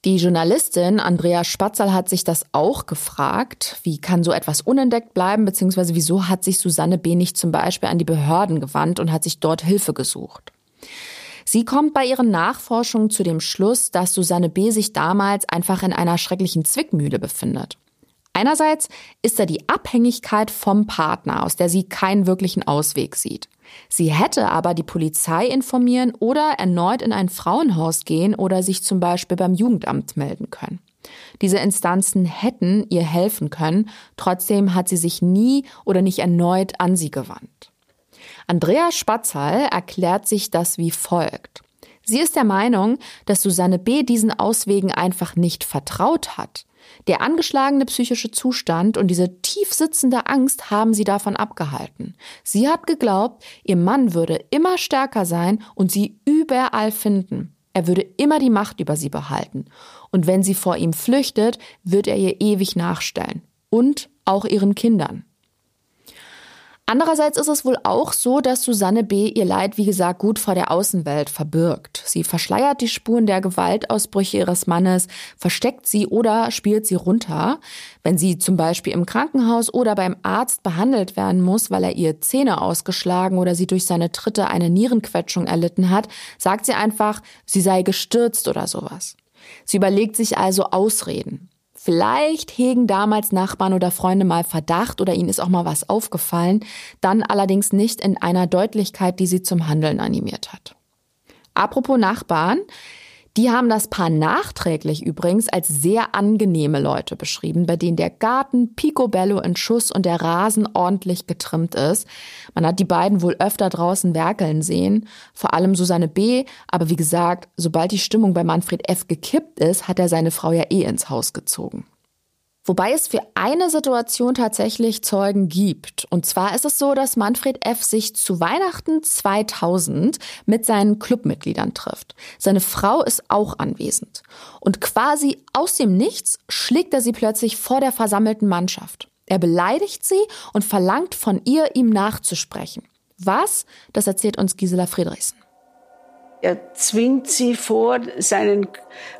Die Journalistin Andrea Spatzal hat sich das auch gefragt. Wie kann so etwas unentdeckt bleiben, beziehungsweise wieso hat sich Susanne B. nicht zum Beispiel an die Behörden gewandt und hat sich dort Hilfe gesucht? Sie kommt bei ihren Nachforschungen zu dem Schluss, dass Susanne B. sich damals einfach in einer schrecklichen Zwickmühle befindet. Einerseits ist da die Abhängigkeit vom Partner, aus der sie keinen wirklichen Ausweg sieht. Sie hätte aber die Polizei informieren oder erneut in ein Frauenhaus gehen oder sich zum Beispiel beim Jugendamt melden können. Diese Instanzen hätten ihr helfen können, trotzdem hat sie sich nie oder nicht erneut an sie gewandt. Andrea Spatzal erklärt sich das wie folgt. Sie ist der Meinung, dass Susanne B. diesen Auswegen einfach nicht vertraut hat. Der angeschlagene psychische Zustand und diese tief sitzende Angst haben sie davon abgehalten. Sie hat geglaubt, ihr Mann würde immer stärker sein und sie überall finden. Er würde immer die Macht über sie behalten. Und wenn sie vor ihm flüchtet, wird er ihr ewig nachstellen. Und auch ihren Kindern. Andererseits ist es wohl auch so, dass Susanne B. ihr Leid, wie gesagt, gut vor der Außenwelt verbirgt. Sie verschleiert die Spuren der Gewaltausbrüche ihres Mannes, versteckt sie oder spielt sie runter. Wenn sie zum Beispiel im Krankenhaus oder beim Arzt behandelt werden muss, weil er ihr Zähne ausgeschlagen oder sie durch seine Tritte eine Nierenquetschung erlitten hat, sagt sie einfach, sie sei gestürzt oder sowas. Sie überlegt sich also Ausreden. Vielleicht hegen damals Nachbarn oder Freunde mal Verdacht oder ihnen ist auch mal was aufgefallen, dann allerdings nicht in einer Deutlichkeit, die sie zum Handeln animiert hat. Apropos Nachbarn, die haben das Paar nachträglich übrigens als sehr angenehme Leute beschrieben, bei denen der Garten picobello in Schuss und der Rasen ordentlich getrimmt ist. Man hat die beiden wohl öfter draußen werkeln sehen, vor allem Susanne B., aber wie gesagt, sobald die Stimmung bei Manfred F. gekippt ist, hat er seine Frau ja eh ins Haus gezogen. Wobei es für eine Situation tatsächlich Zeugen gibt. Und zwar ist es so, dass Manfred F. sich zu Weihnachten 2000 mit seinen Clubmitgliedern trifft. Seine Frau ist auch anwesend. Und quasi aus dem Nichts schlägt er sie plötzlich vor der versammelten Mannschaft. Er beleidigt sie und verlangt von ihr, ihm nachzusprechen. Was? Das erzählt uns Gisela Friedrichsen. Er zwingt sie vor seinen,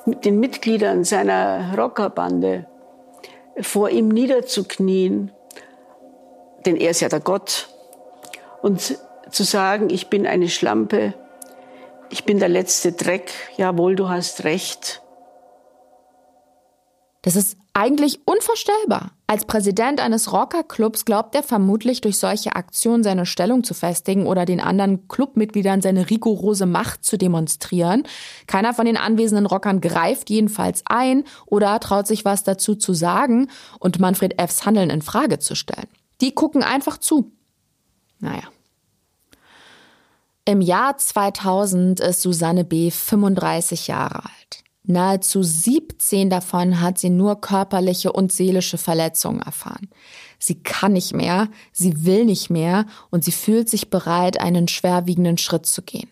den Mitgliedern seiner Rockerbande vor ihm niederzuknien, denn er ist ja der Gott, und zu sagen, ich bin eine Schlampe, ich bin der letzte Dreck, jawohl, du hast recht. Das ist eigentlich unvorstellbar. Als Präsident eines Rockerclubs glaubt er vermutlich durch solche Aktionen seine Stellung zu festigen oder den anderen Clubmitgliedern seine rigorose Macht zu demonstrieren. Keiner von den anwesenden Rockern greift jedenfalls ein oder traut sich was dazu zu sagen und Manfred Fs Handeln in Frage zu stellen. Die gucken einfach zu. Naja. Im Jahr 2000 ist Susanne B. 35 Jahre alt. Nahezu 17 davon hat sie nur körperliche und seelische Verletzungen erfahren. Sie kann nicht mehr, sie will nicht mehr und sie fühlt sich bereit, einen schwerwiegenden Schritt zu gehen.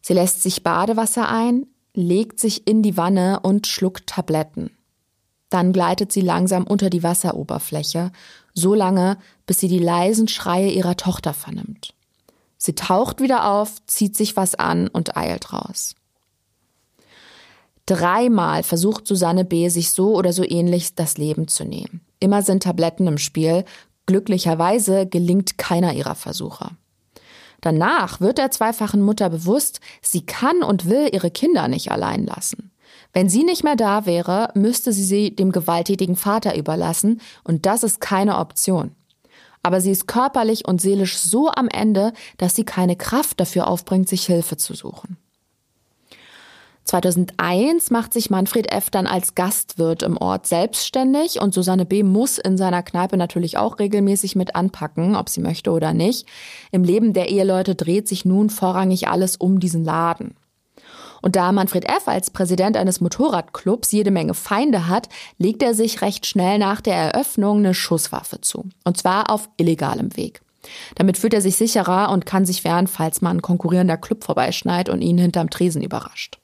Sie lässt sich Badewasser ein, legt sich in die Wanne und schluckt Tabletten. Dann gleitet sie langsam unter die Wasseroberfläche, so lange, bis sie die leisen Schreie ihrer Tochter vernimmt. Sie taucht wieder auf, zieht sich was an und eilt raus. Dreimal versucht Susanne B. sich so oder so ähnlich das Leben zu nehmen. Immer sind Tabletten im Spiel. Glücklicherweise gelingt keiner ihrer Versuche. Danach wird der zweifachen Mutter bewusst, sie kann und will ihre Kinder nicht allein lassen. Wenn sie nicht mehr da wäre, müsste sie sie dem gewalttätigen Vater überlassen, und das ist keine Option. Aber sie ist körperlich und seelisch so am Ende, dass sie keine Kraft dafür aufbringt, sich Hilfe zu suchen. 2001 macht sich Manfred F. dann als Gastwirt im Ort selbstständig und Susanne B. muss in seiner Kneipe natürlich auch regelmäßig mit anpacken, ob sie möchte oder nicht. Im Leben der Eheleute dreht sich nun vorrangig alles um diesen Laden. Und da Manfred F. als Präsident eines Motorradclubs jede Menge Feinde hat, legt er sich recht schnell nach der Eröffnung eine Schusswaffe zu. Und zwar auf illegalem Weg. Damit fühlt er sich sicherer und kann sich wehren, falls mal ein konkurrierender Club vorbeischneit und ihn hinterm Tresen überrascht.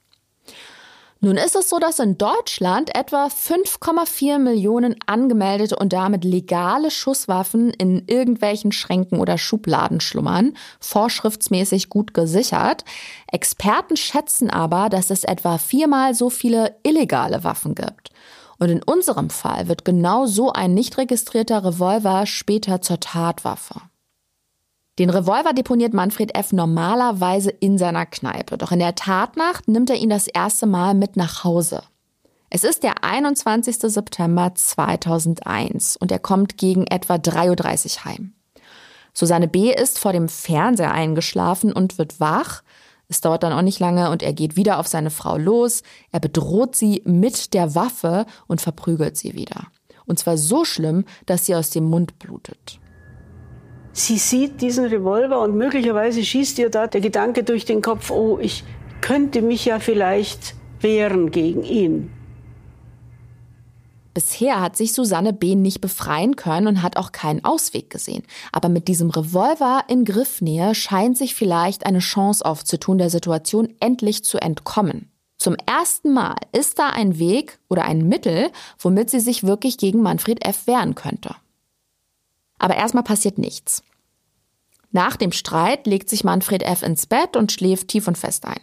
Nun ist es so, dass in Deutschland etwa 5,4 Millionen angemeldete und damit legale Schusswaffen in irgendwelchen Schränken oder Schubladen schlummern, vorschriftsmäßig gut gesichert. Experten schätzen aber, dass es etwa viermal so viele illegale Waffen gibt. Und in unserem Fall wird genau so ein nicht registrierter Revolver später zur Tatwaffe. Den Revolver deponiert Manfred F. normalerweise in seiner Kneipe. Doch in der Tatnacht nimmt er ihn das erste Mal mit nach Hause. Es ist der 21. September 2001 und er kommt gegen etwa 3.30 Uhr heim. Susanne B. ist vor dem Fernseher eingeschlafen und wird wach. Es dauert dann auch nicht lange und er geht wieder auf seine Frau los. Er bedroht sie mit der Waffe und verprügelt sie wieder. Und zwar so schlimm, dass sie aus dem Mund blutet. Sie sieht diesen Revolver und möglicherweise schießt ihr da der Gedanke durch den Kopf, oh, ich könnte mich ja vielleicht wehren gegen ihn. Bisher hat sich Susanne B. nicht befreien können und hat auch keinen Ausweg gesehen. Aber mit diesem Revolver in Griffnähe scheint sich vielleicht eine Chance aufzutun, der Situation endlich zu entkommen. Zum ersten Mal ist da ein Weg oder ein Mittel, womit sie sich wirklich gegen Manfred F. wehren könnte. Aber erstmal passiert nichts. Nach dem Streit legt sich Manfred F. ins Bett und schläft tief und fest ein.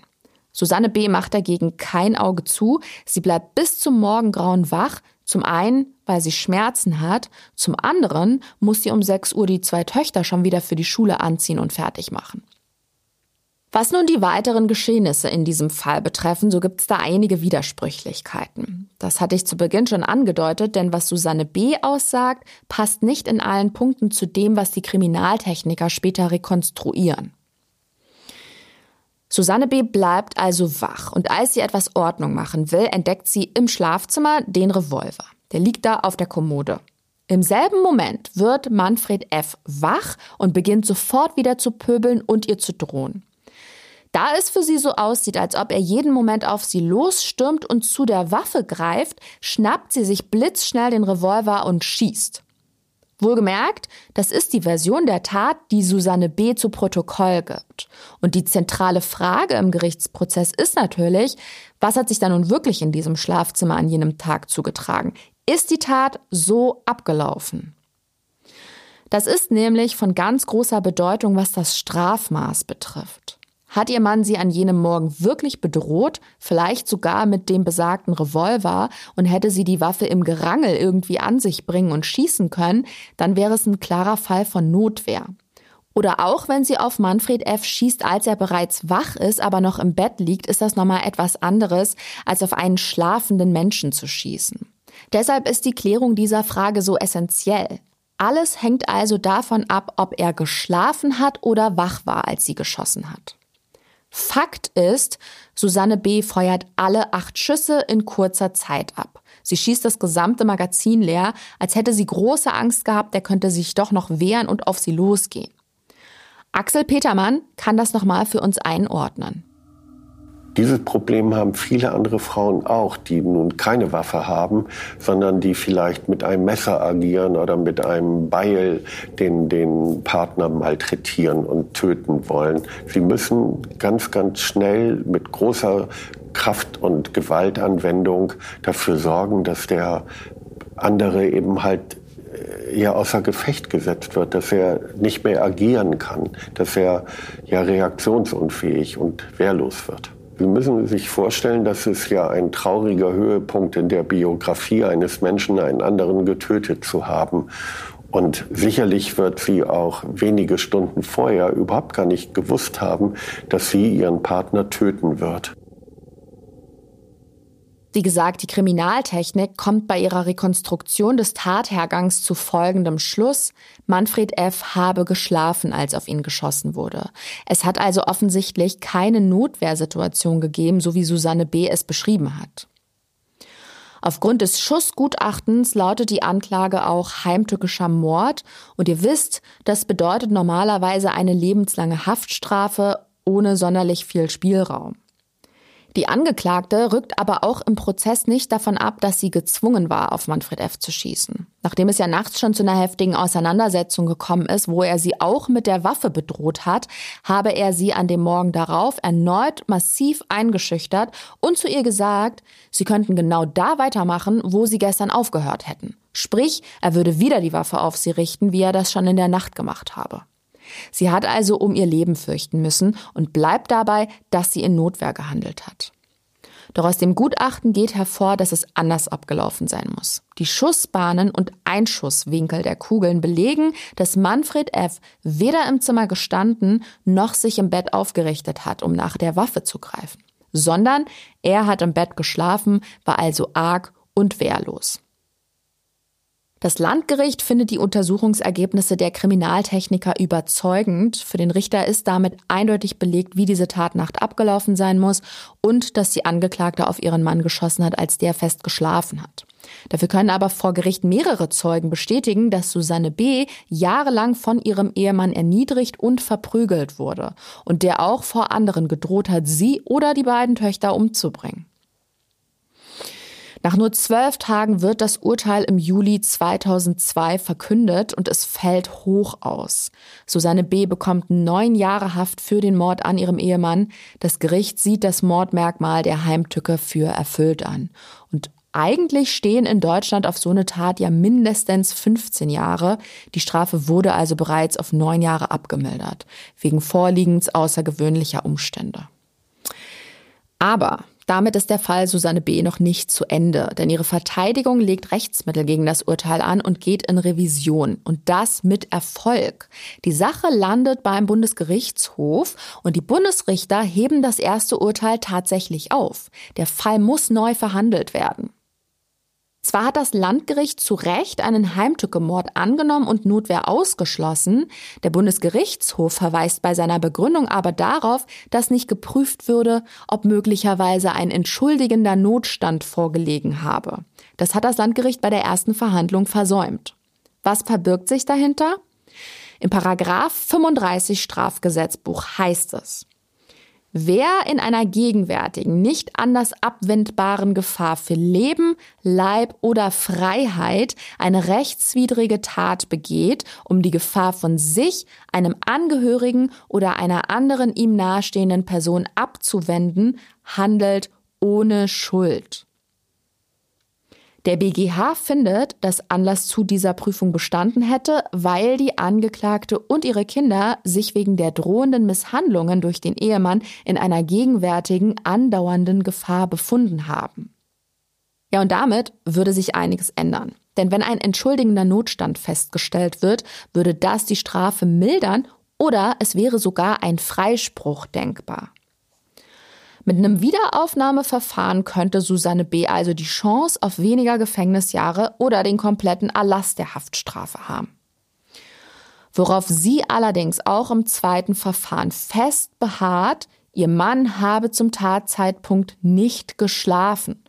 Susanne B. macht dagegen kein Auge zu. Sie bleibt bis zum Morgengrauen wach. Zum einen, weil sie Schmerzen hat. Zum anderen muss sie um 6 Uhr die zwei Töchter schon wieder für die Schule anziehen und fertig machen. Was nun die weiteren Geschehnisse in diesem Fall betreffen, so gibt es da einige Widersprüchlichkeiten. Das hatte ich zu Beginn schon angedeutet, denn was Susanne B. aussagt, passt nicht in allen Punkten zu dem, was die Kriminaltechniker später rekonstruieren. Susanne B. bleibt also wach und als sie etwas Ordnung machen will, entdeckt sie im Schlafzimmer den Revolver. Der liegt da auf der Kommode. Im selben Moment wird Manfred F. wach und beginnt sofort wieder zu pöbeln und ihr zu drohen. Da es für sie so aussieht, als ob er jeden Moment auf sie losstürmt und zu der Waffe greift, schnappt sie sich blitzschnell den Revolver und schießt. Wohlgemerkt, das ist die Version der Tat, die Susanne B. zu Protokoll gibt. Und die zentrale Frage im Gerichtsprozess ist natürlich, was hat sich da nun wirklich in diesem Schlafzimmer an jenem Tag zugetragen? Ist die Tat so abgelaufen? Das ist nämlich von ganz großer Bedeutung, was das Strafmaß betrifft. Hat ihr Mann sie an jenem Morgen wirklich bedroht, vielleicht sogar mit dem besagten Revolver, und hätte sie die Waffe im Gerangel irgendwie an sich bringen und schießen können, dann wäre es ein klarer Fall von Notwehr. Oder auch wenn sie auf Manfred F. schießt, als er bereits wach ist, aber noch im Bett liegt, ist das nochmal etwas anderes, als auf einen schlafenden Menschen zu schießen. Deshalb ist die Klärung dieser Frage so essentiell. Alles hängt also davon ab, ob er geschlafen hat oder wach war, als sie geschossen hat. Fakt ist, Susanne B. feuert alle acht Schüsse in kurzer Zeit ab. Sie schießt das gesamte Magazin leer, als hätte sie große Angst gehabt, er könnte sich doch noch wehren und auf sie losgehen. Axel Petermann kann das nochmal für uns einordnen. Dieses Problem haben viele andere Frauen auch, die nun keine Waffe haben, sondern die vielleicht mit einem Messer agieren oder mit einem Beil den, den Partner malträtieren und töten wollen. Sie müssen ganz, ganz schnell mit großer Kraft und Gewaltanwendung dafür sorgen, dass der andere eben halt äh, ja außer Gefecht gesetzt wird, dass er nicht mehr agieren kann, dass er ja reaktionsunfähig und wehrlos wird. Sie müssen sich vorstellen, dass es ja ein trauriger Höhepunkt in der Biografie eines Menschen, einen anderen getötet zu haben. Und sicherlich wird sie auch wenige Stunden vorher überhaupt gar nicht gewusst haben, dass sie ihren Partner töten wird. Wie gesagt, die Kriminaltechnik kommt bei ihrer Rekonstruktion des Tathergangs zu folgendem Schluss. Manfred F. habe geschlafen, als auf ihn geschossen wurde. Es hat also offensichtlich keine Notwehrsituation gegeben, so wie Susanne B. es beschrieben hat. Aufgrund des Schussgutachtens lautet die Anklage auch heimtückischer Mord. Und ihr wisst, das bedeutet normalerweise eine lebenslange Haftstrafe ohne sonderlich viel Spielraum. Die Angeklagte rückt aber auch im Prozess nicht davon ab, dass sie gezwungen war, auf Manfred F. zu schießen. Nachdem es ja nachts schon zu einer heftigen Auseinandersetzung gekommen ist, wo er sie auch mit der Waffe bedroht hat, habe er sie an dem Morgen darauf erneut massiv eingeschüchtert und zu ihr gesagt, sie könnten genau da weitermachen, wo sie gestern aufgehört hätten. Sprich, er würde wieder die Waffe auf sie richten, wie er das schon in der Nacht gemacht habe. Sie hat also um ihr Leben fürchten müssen und bleibt dabei, dass sie in Notwehr gehandelt hat. Doch aus dem Gutachten geht hervor, dass es anders abgelaufen sein muss. Die Schussbahnen und Einschusswinkel der Kugeln belegen, dass Manfred F. weder im Zimmer gestanden noch sich im Bett aufgerichtet hat, um nach der Waffe zu greifen, sondern er hat im Bett geschlafen, war also arg und wehrlos. Das Landgericht findet die Untersuchungsergebnisse der Kriminaltechniker überzeugend. Für den Richter ist damit eindeutig belegt, wie diese Tatnacht abgelaufen sein muss und dass die Angeklagte auf ihren Mann geschossen hat, als der fest geschlafen hat. Dafür können aber vor Gericht mehrere Zeugen bestätigen, dass Susanne B. jahrelang von ihrem Ehemann erniedrigt und verprügelt wurde und der auch vor anderen gedroht hat, sie oder die beiden Töchter umzubringen. Nach nur zwölf Tagen wird das Urteil im Juli 2002 verkündet und es fällt hoch aus. Susanne B. bekommt neun Jahre Haft für den Mord an ihrem Ehemann. Das Gericht sieht das Mordmerkmal der Heimtücke für erfüllt an. Und Eigentlich stehen in Deutschland auf so eine Tat ja mindestens 15 Jahre. Die Strafe wurde also bereits auf neun Jahre abgemildert, wegen Vorliegens außergewöhnlicher Umstände. Aber damit ist der Fall Susanne B. noch nicht zu Ende, denn ihre Verteidigung legt Rechtsmittel gegen das Urteil an und geht in Revision. Und das mit Erfolg. Die Sache landet beim Bundesgerichtshof und die Bundesrichter heben das erste Urteil tatsächlich auf. Der Fall muss neu verhandelt werden. Zwar hat das Landgericht zu Recht einen Heimtückemord angenommen und Notwehr ausgeschlossen, der Bundesgerichtshof verweist bei seiner Begründung aber darauf, dass nicht geprüft würde, ob möglicherweise ein entschuldigender Notstand vorgelegen habe. Das hat das Landgericht bei der ersten Verhandlung versäumt. Was verbirgt sich dahinter? Im Paragraph 35 Strafgesetzbuch heißt es, Wer in einer gegenwärtigen, nicht anders abwendbaren Gefahr für Leben, Leib oder Freiheit eine rechtswidrige Tat begeht, um die Gefahr von sich, einem Angehörigen oder einer anderen ihm nahestehenden Person abzuwenden, handelt ohne Schuld. Der BGH findet, dass Anlass zu dieser Prüfung bestanden hätte, weil die Angeklagte und ihre Kinder sich wegen der drohenden Misshandlungen durch den Ehemann in einer gegenwärtigen, andauernden Gefahr befunden haben. Ja, und damit würde sich einiges ändern. Denn wenn ein entschuldigender Notstand festgestellt wird, würde das die Strafe mildern oder es wäre sogar ein Freispruch denkbar. Mit einem Wiederaufnahmeverfahren könnte Susanne B. also die Chance auf weniger Gefängnisjahre oder den kompletten Erlass der Haftstrafe haben. Worauf sie allerdings auch im zweiten Verfahren fest beharrt, ihr Mann habe zum Tatzeitpunkt nicht geschlafen.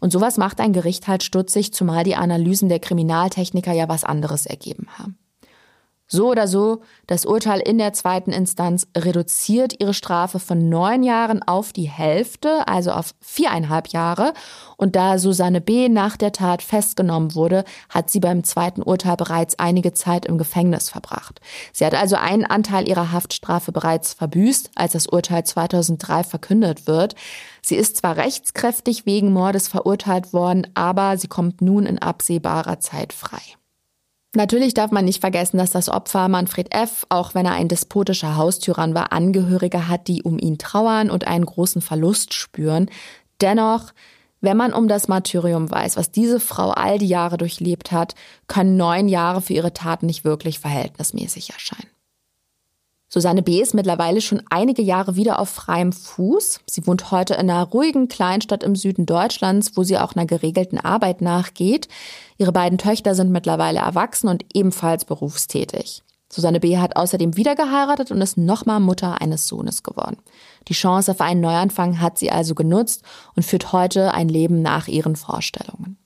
Und sowas macht ein Gericht halt stutzig, zumal die Analysen der Kriminaltechniker ja was anderes ergeben haben. So oder so, das Urteil in der zweiten Instanz reduziert ihre Strafe von neun Jahren auf die Hälfte, also auf viereinhalb Jahre. Und da Susanne B. nach der Tat festgenommen wurde, hat sie beim zweiten Urteil bereits einige Zeit im Gefängnis verbracht. Sie hat also einen Anteil ihrer Haftstrafe bereits verbüßt, als das Urteil 2003 verkündet wird. Sie ist zwar rechtskräftig wegen Mordes verurteilt worden, aber sie kommt nun in absehbarer Zeit frei. Natürlich darf man nicht vergessen, dass das Opfer Manfred F., auch wenn er ein despotischer Haustyrann war, Angehörige hat, die um ihn trauern und einen großen Verlust spüren. Dennoch, wenn man um das Martyrium weiß, was diese Frau all die Jahre durchlebt hat, können neun Jahre für ihre Taten nicht wirklich verhältnismäßig erscheinen. Susanne B. ist mittlerweile schon einige Jahre wieder auf freiem Fuß. Sie wohnt heute in einer ruhigen Kleinstadt im Süden Deutschlands, wo sie auch einer geregelten Arbeit nachgeht. Ihre beiden Töchter sind mittlerweile erwachsen und ebenfalls berufstätig. Susanne B. hat außerdem wieder geheiratet und ist nochmal Mutter eines Sohnes geworden. Die Chance auf einen Neuanfang hat sie also genutzt und führt heute ein Leben nach ihren Vorstellungen.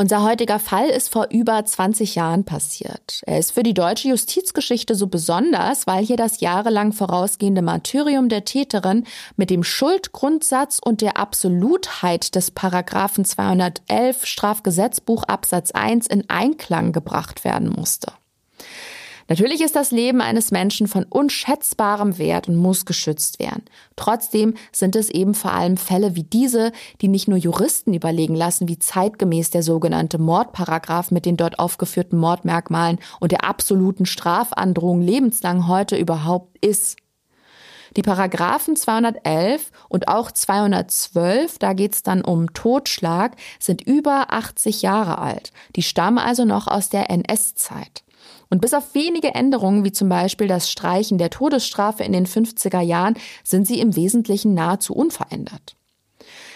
Unser heutiger Fall ist vor über 20 Jahren passiert. Er ist für die deutsche Justizgeschichte so besonders, weil hier das jahrelang vorausgehende Martyrium der Täterin mit dem Schuldgrundsatz und der Absolutheit des Paragraphen 211 Strafgesetzbuch Absatz 1 in Einklang gebracht werden musste. Natürlich ist das Leben eines Menschen von unschätzbarem Wert und muss geschützt werden. Trotzdem sind es eben vor allem Fälle wie diese, die nicht nur Juristen überlegen lassen, wie zeitgemäß der sogenannte Mordparagraph mit den dort aufgeführten Mordmerkmalen und der absoluten Strafandrohung lebenslang heute überhaupt ist. Die Paragraphen 211 und auch 212, da geht es dann um Totschlag, sind über 80 Jahre alt. Die stammen also noch aus der NS-Zeit. Und bis auf wenige Änderungen, wie zum Beispiel das Streichen der Todesstrafe in den 50er Jahren, sind sie im Wesentlichen nahezu unverändert.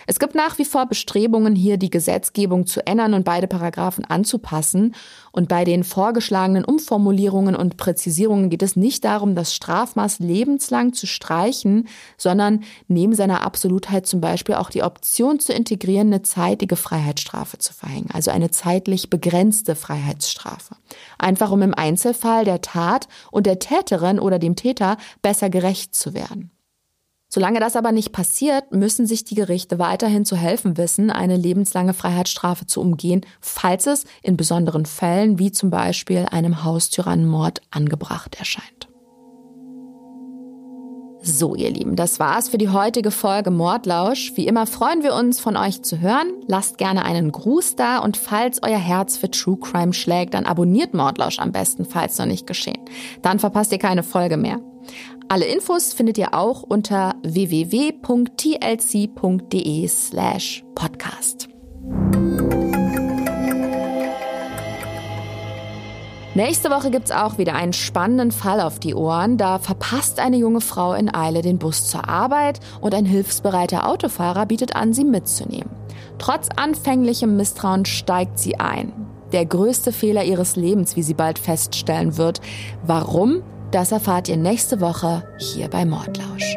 Es gibt nach wie vor Bestrebungen, hier die Gesetzgebung zu ändern und beide Paragraphen anzupassen. Und bei den vorgeschlagenen Umformulierungen und Präzisierungen geht es nicht darum, das Strafmaß lebenslang zu streichen, sondern neben seiner Absolutheit zum Beispiel auch die Option zu integrieren, eine zeitige Freiheitsstrafe zu verhängen, also eine zeitlich begrenzte Freiheitsstrafe. Einfach um im Einzelfall der Tat und der Täterin oder dem Täter besser gerecht zu werden. Solange das aber nicht passiert, müssen sich die Gerichte weiterhin zu helfen wissen, eine lebenslange Freiheitsstrafe zu umgehen, falls es in besonderen Fällen wie zum Beispiel einem Haustyrannenmord angebracht erscheint. So, ihr Lieben, das war's für die heutige Folge Mordlausch. Wie immer freuen wir uns, von euch zu hören. Lasst gerne einen Gruß da und falls euer Herz für True Crime schlägt, dann abonniert Mordlausch am besten, falls noch nicht geschehen. Dann verpasst ihr keine Folge mehr. Alle Infos findet ihr auch unter www.tlc.de slash podcast. Nächste Woche gibt's auch wieder einen spannenden Fall auf die Ohren. Da verpasst eine junge Frau in Eile den Bus zur Arbeit und ein hilfsbereiter Autofahrer bietet an, sie mitzunehmen. Trotz anfänglichem Misstrauen steigt sie ein. Der größte Fehler ihres Lebens, wie sie bald feststellen wird. Warum? Das erfahrt ihr nächste Woche hier bei Mordlausch.